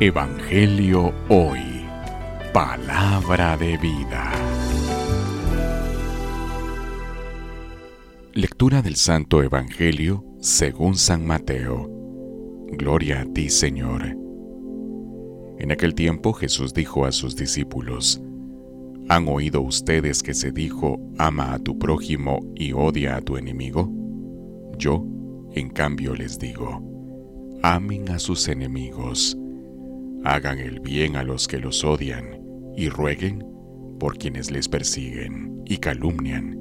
Evangelio Hoy. Palabra de vida. Lectura del Santo Evangelio según San Mateo. Gloria a ti, Señor. En aquel tiempo Jesús dijo a sus discípulos, ¿Han oído ustedes que se dijo, ama a tu prójimo y odia a tu enemigo? Yo, en cambio, les digo, amen a sus enemigos hagan el bien a los que los odian y rueguen por quienes les persiguen y calumnian,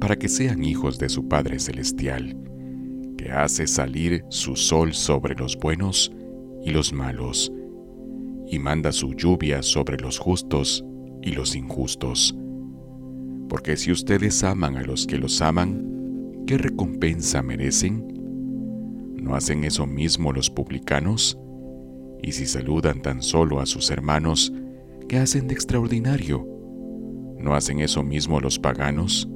para que sean hijos de su Padre Celestial, que hace salir su sol sobre los buenos y los malos, y manda su lluvia sobre los justos y los injustos. Porque si ustedes aman a los que los aman, ¿qué recompensa merecen? ¿No hacen eso mismo los publicanos? Y si saludan tan solo a sus hermanos, ¿qué hacen de extraordinario? ¿No hacen eso mismo los paganos?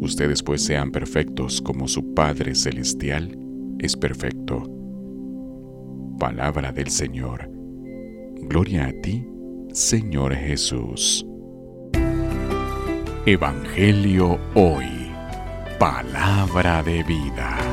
Ustedes pues sean perfectos como su Padre Celestial es perfecto. Palabra del Señor. Gloria a ti, Señor Jesús. Evangelio hoy. Palabra de vida.